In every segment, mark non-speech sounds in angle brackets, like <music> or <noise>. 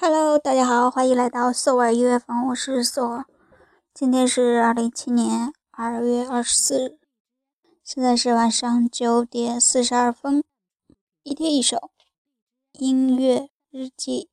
Hello，大家好，欢迎来到索尔音乐房，我是索尔。今天是二零一七年二月二十四日，现在是晚上九点四十二分。一天一首音乐日记。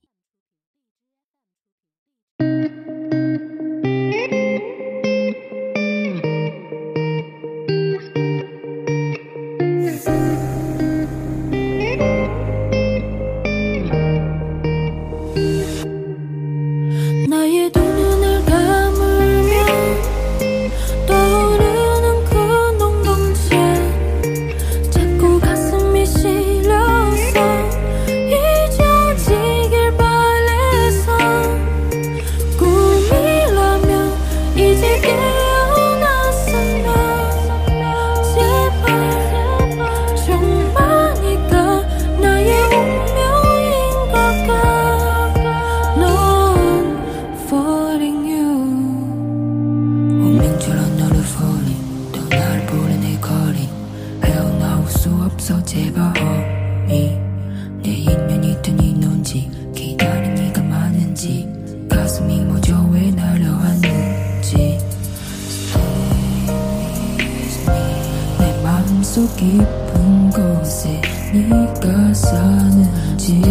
없어 제발 허미 내 인연이 있더니 논지 기다린 이가 그 많은지 가슴이 모조에 날려왔는지 내 마음속 깊은 곳에 네가 사는지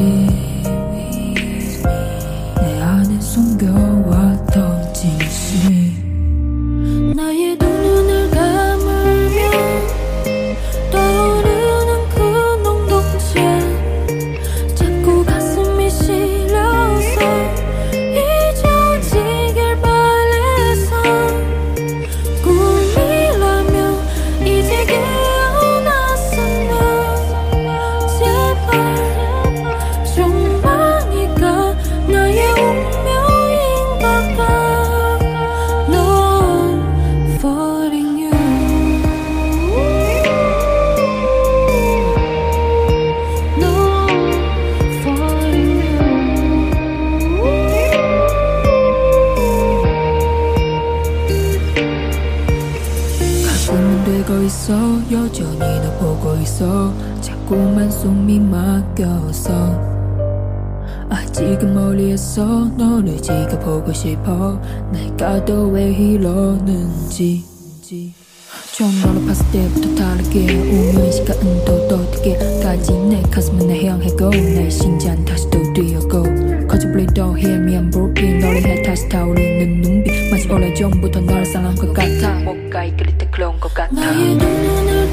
있어. 여전히 너 보고 있어. 자꾸만 숨이 막혀서. 아직은 멀리에서 너를 지켜보고 싶어. 내가 더왜 이러는지 처음 너를 봤을 때부터 다르게 오묘한 시간은 또 어떻게까지 내 가슴은 내 향해고 내 심장 다시 또 뛰어고 me I'm broken 너를 향해 다시 타오르는 눈빛 마치 오래전부터 너를 사랑한 것 같아. 뭔가 이끌릴 때 그런 것 같아. 나의 두 눈을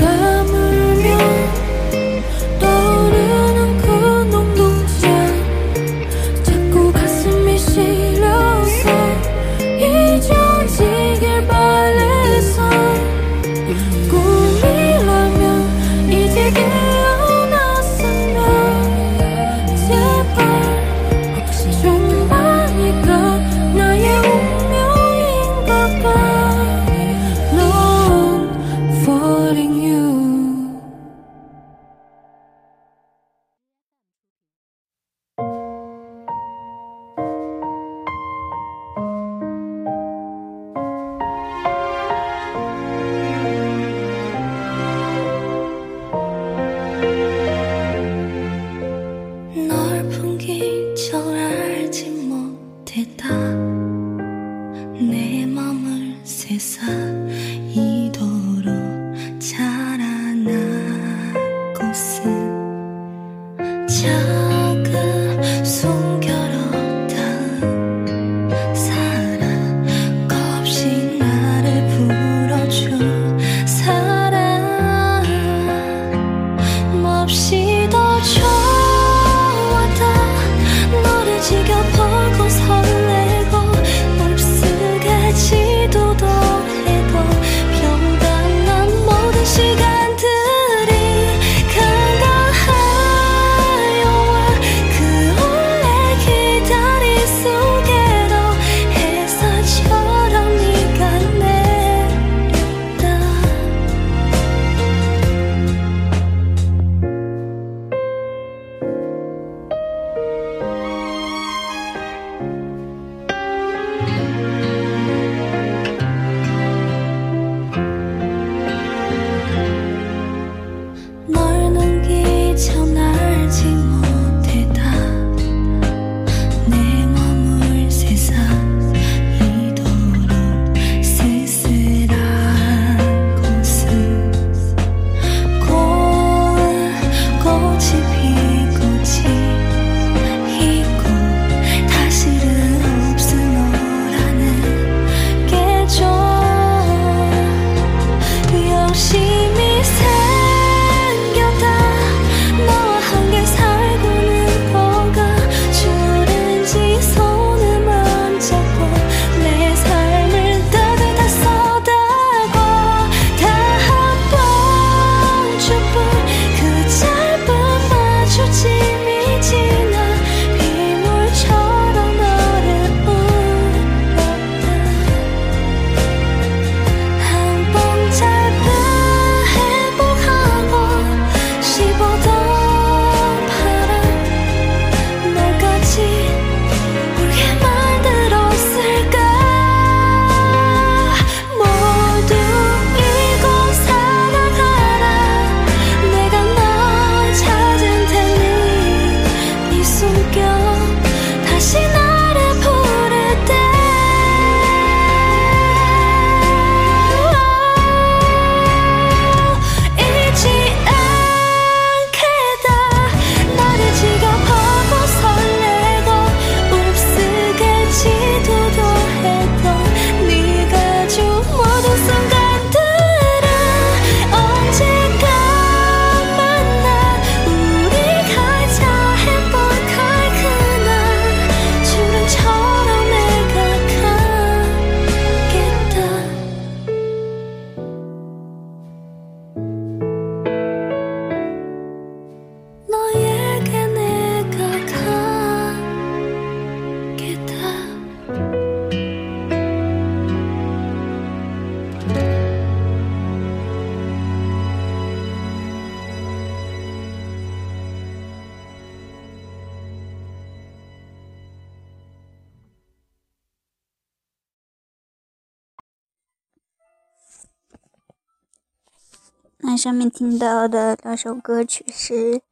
上面听到的两首歌曲是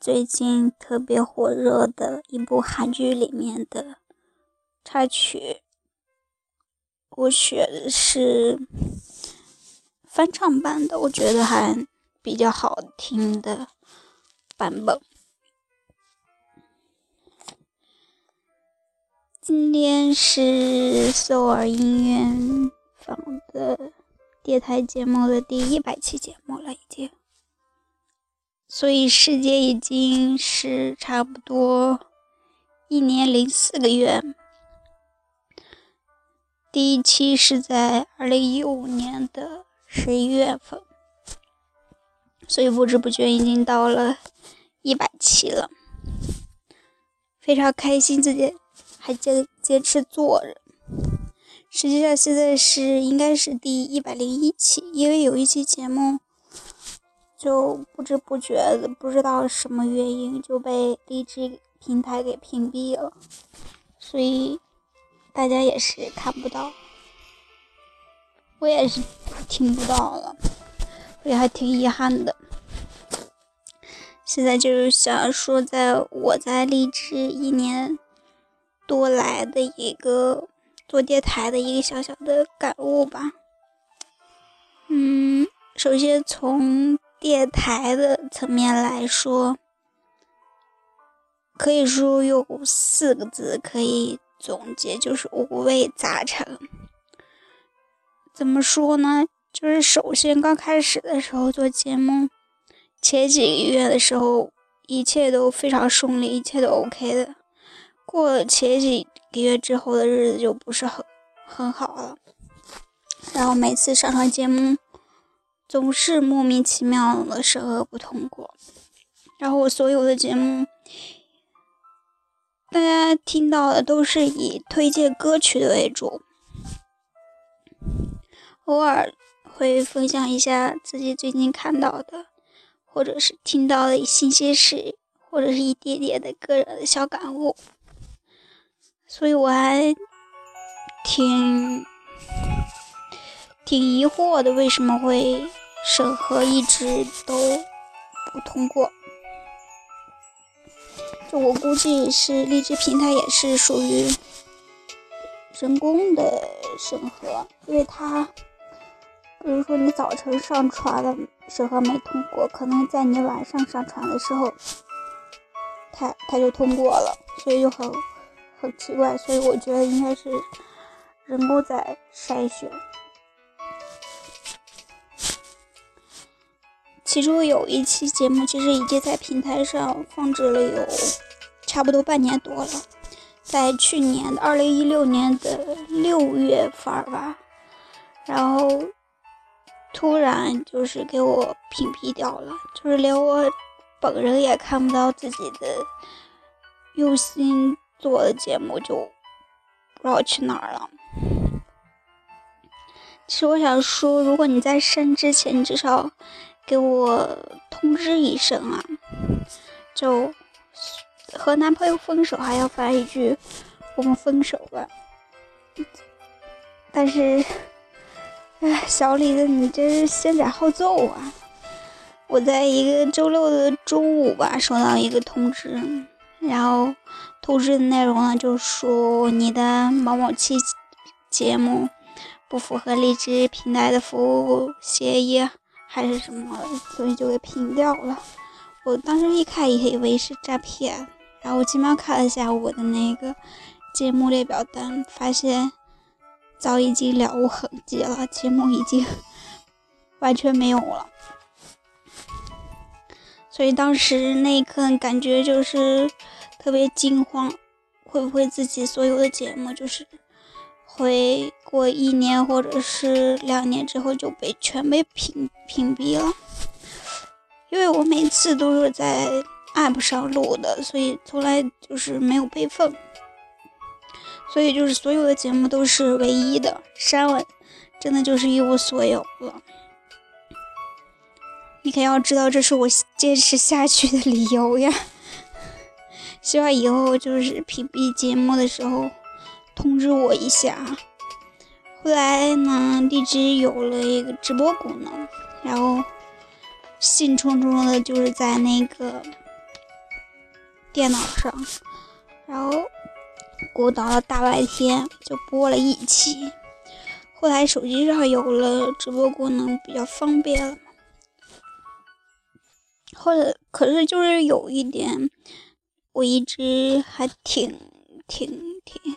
最近特别火热的一部韩剧里面的插曲，我选的是翻唱版的，我觉得还比较好听的版本。今天是首尔音乐坊的。电台节目的第一百期节目了，已经，所以时间已经是差不多一年零四个月。第一期是在二零一五年的十一月份，所以不知不觉已经到了一百期了，非常开心自己还坚坚持做着。实际上现在是应该是第一百零一期，因为有一期节目就不知不觉的不知道什么原因就被荔枝平台给屏蔽了，所以大家也是看不到，我也是听不到了，所以还挺遗憾的。现在就是想说，在我在荔枝一年多来的一个。做电台的一个小小的感悟吧。嗯，首先从电台的层面来说，可以说用四个字可以总结，就是五味杂陈。怎么说呢？就是首先刚开始的时候做节目，前几个月的时候，一切都非常顺利，一切都 OK 的。过了前几一月之后的日子就不是很很好了，然后每次上传节目总是莫名其妙的审核不通过，然后我所有的节目大家听到的都是以推荐歌曲的为主，偶尔会分享一下自己最近看到的或者是听到的新鲜事，或者是一点点的个人的小感悟。所以我还挺挺疑惑的，为什么会审核一直都不通过？就我估计是荔枝平台也是属于人工的审核，因为它比如说你早晨上传了审核没通过，可能在你晚上上传的时候，它它就通过了，所以就很。很奇怪，所以我觉得应该是人工在筛选。其中有一期节目，其实已经在平台上放置了有差不多半年多了，在去年的二零一六年的六月份吧，然后突然就是给我屏蔽掉了，就是连我本人也看不到自己的用心。做的节目就不知道去哪儿了。其实我想说，如果你在删之前，你至少给我通知一声啊！就和男朋友分手还要发一句“我们分手吧”。但是，哎，小李子，你这是先斩后奏啊！我在一个周六的中午吧，收到一个通知，然后。通知的内容呢，就说你的某某期节目不符合荔枝平台的服务协议，还是什么，所以就给屏掉了。我当时一看也以为是诈骗，然后我急忙看了一下我的那个节目列表单，发现早已经了无痕迹了，节目已经 <laughs> 完全没有了。所以当时那一刻感觉就是。特别惊慌，会不会自己所有的节目就是会过一年或者是两年之后就被全被屏屏蔽了？因为我每次都是在 app 上录的，所以从来就是没有备份，所以就是所有的节目都是唯一的，删了真的就是一无所有了。你可要知道，这是我坚持下去的理由呀。希望以后就是屏蔽节目的时候通知我一下。后来呢，荔枝有了一个直播功能，然后兴冲冲的，就是在那个电脑上，然后鼓捣了大白天，就播了一期。后来手机上有了直播功能，比较方便了嘛。后来可是就是有一点，我一直还挺挺挺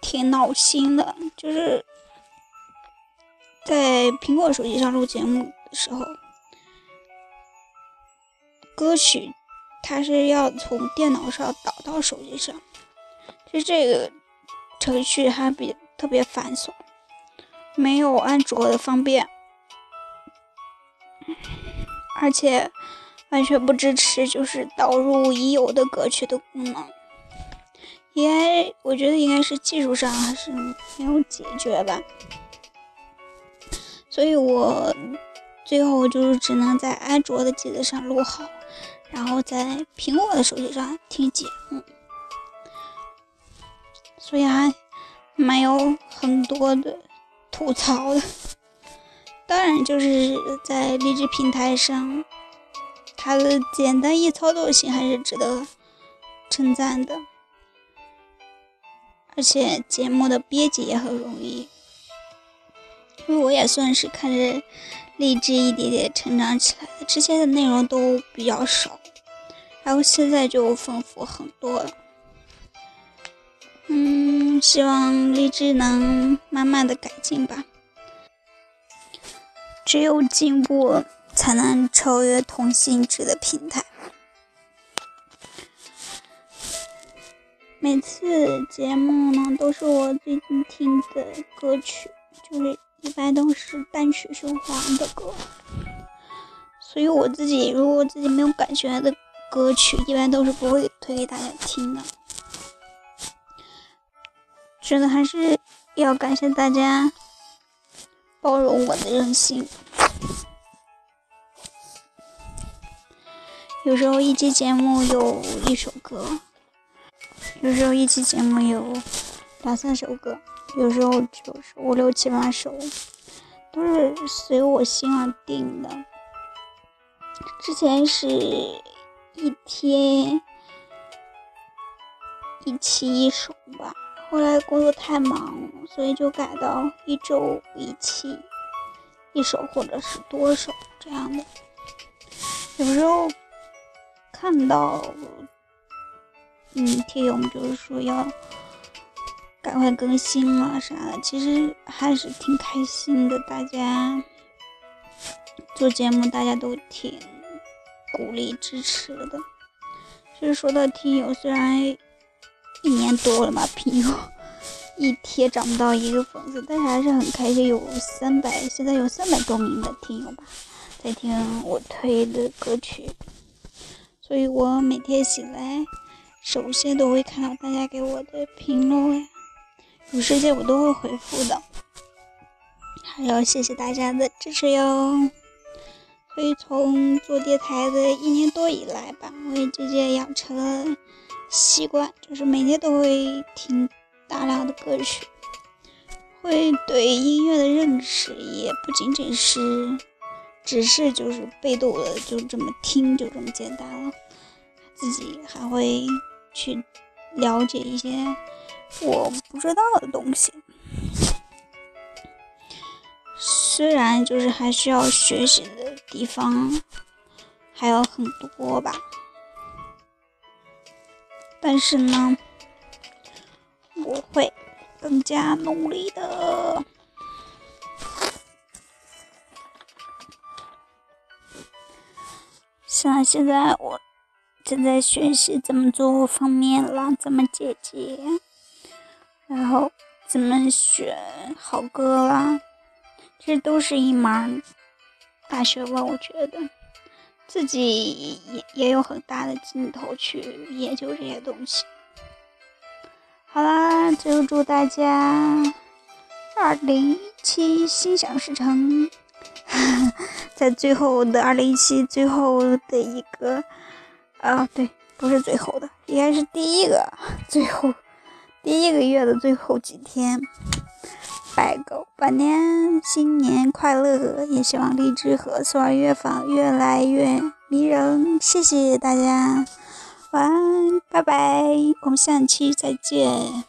挺闹心的，就是在苹果手机上录节目的时候，歌曲它是要从电脑上导到手机上，其实这个程序还比特别繁琐，没有安卓的方便，而且完全不支持就是导入已有的歌曲的功能。应该，我觉得应该是技术上还是没有解决吧，所以我最后就是只能在安卓的机子上录好，然后在苹果的手机上听节目，所以还蛮有很多的吐槽的。当然，就是在荔枝平台上，它的简单易操作性还是值得称赞的。而且节目的编辑也很容易，因为我也算是看着励志一点点成长起来的，之前的内容都比较少，然后现在就丰富很多了。嗯，希望励志能慢慢的改进吧，只有进步才能超越同性质的平台。每次节目呢，都是我最近听的歌曲，就是一般都是单曲循环的歌，所以我自己如果自己没有感觉的歌曲，一般都是不会推给大家听的。真的还是要感谢大家包容我的任性，有时候一期节目有一首歌。有时候一期节目有两三首歌，有时候就是五六七八首，都是随我心而定的。之前是一天一期一首吧，后来工作太忙了，所以就改到一周一期一首，或者是多首这样的。有时候看到。嗯，听友们就是说要赶快更新了啥的，其实还是挺开心的。大家做节目，大家都挺鼓励支持的。就是说到听友，虽然一年多了嘛，听友一天涨不到一个粉丝，但是还是很开心，有三百，现在有三百多名的听友吧，在听我推的歌曲，所以我每天醒来。首先都会看到大家给我的评论，有时间我都会回复的，还要谢谢大家的支持哟。所以从做电台的一年多以来吧，我也渐渐养成了习惯，就是每天都会听大量的歌曲，会对音乐的认识也不仅仅是只是就是被动的就这么听就这么简单了，自己还会。去了解一些我不知道的东西，虽然就是还需要学习的地方还有很多吧，但是呢，我会更加努力的。像现在我。正在学习怎么做封面啦，怎么剪辑，然后怎么选好歌啦，这都是一门大学问。我觉得自己也也有很大的劲头去研究这些东西。好啦，就祝大家二零一七心想事成，<laughs> 在最后的二零一七最后的一个。啊，对，不是最后的，应该是第一个最后，第一个月的最后几天，拜狗拜年，新年快乐！也希望荔枝和索尔乐坊越来越迷人。谢谢大家，晚安，拜拜，我们下期再见。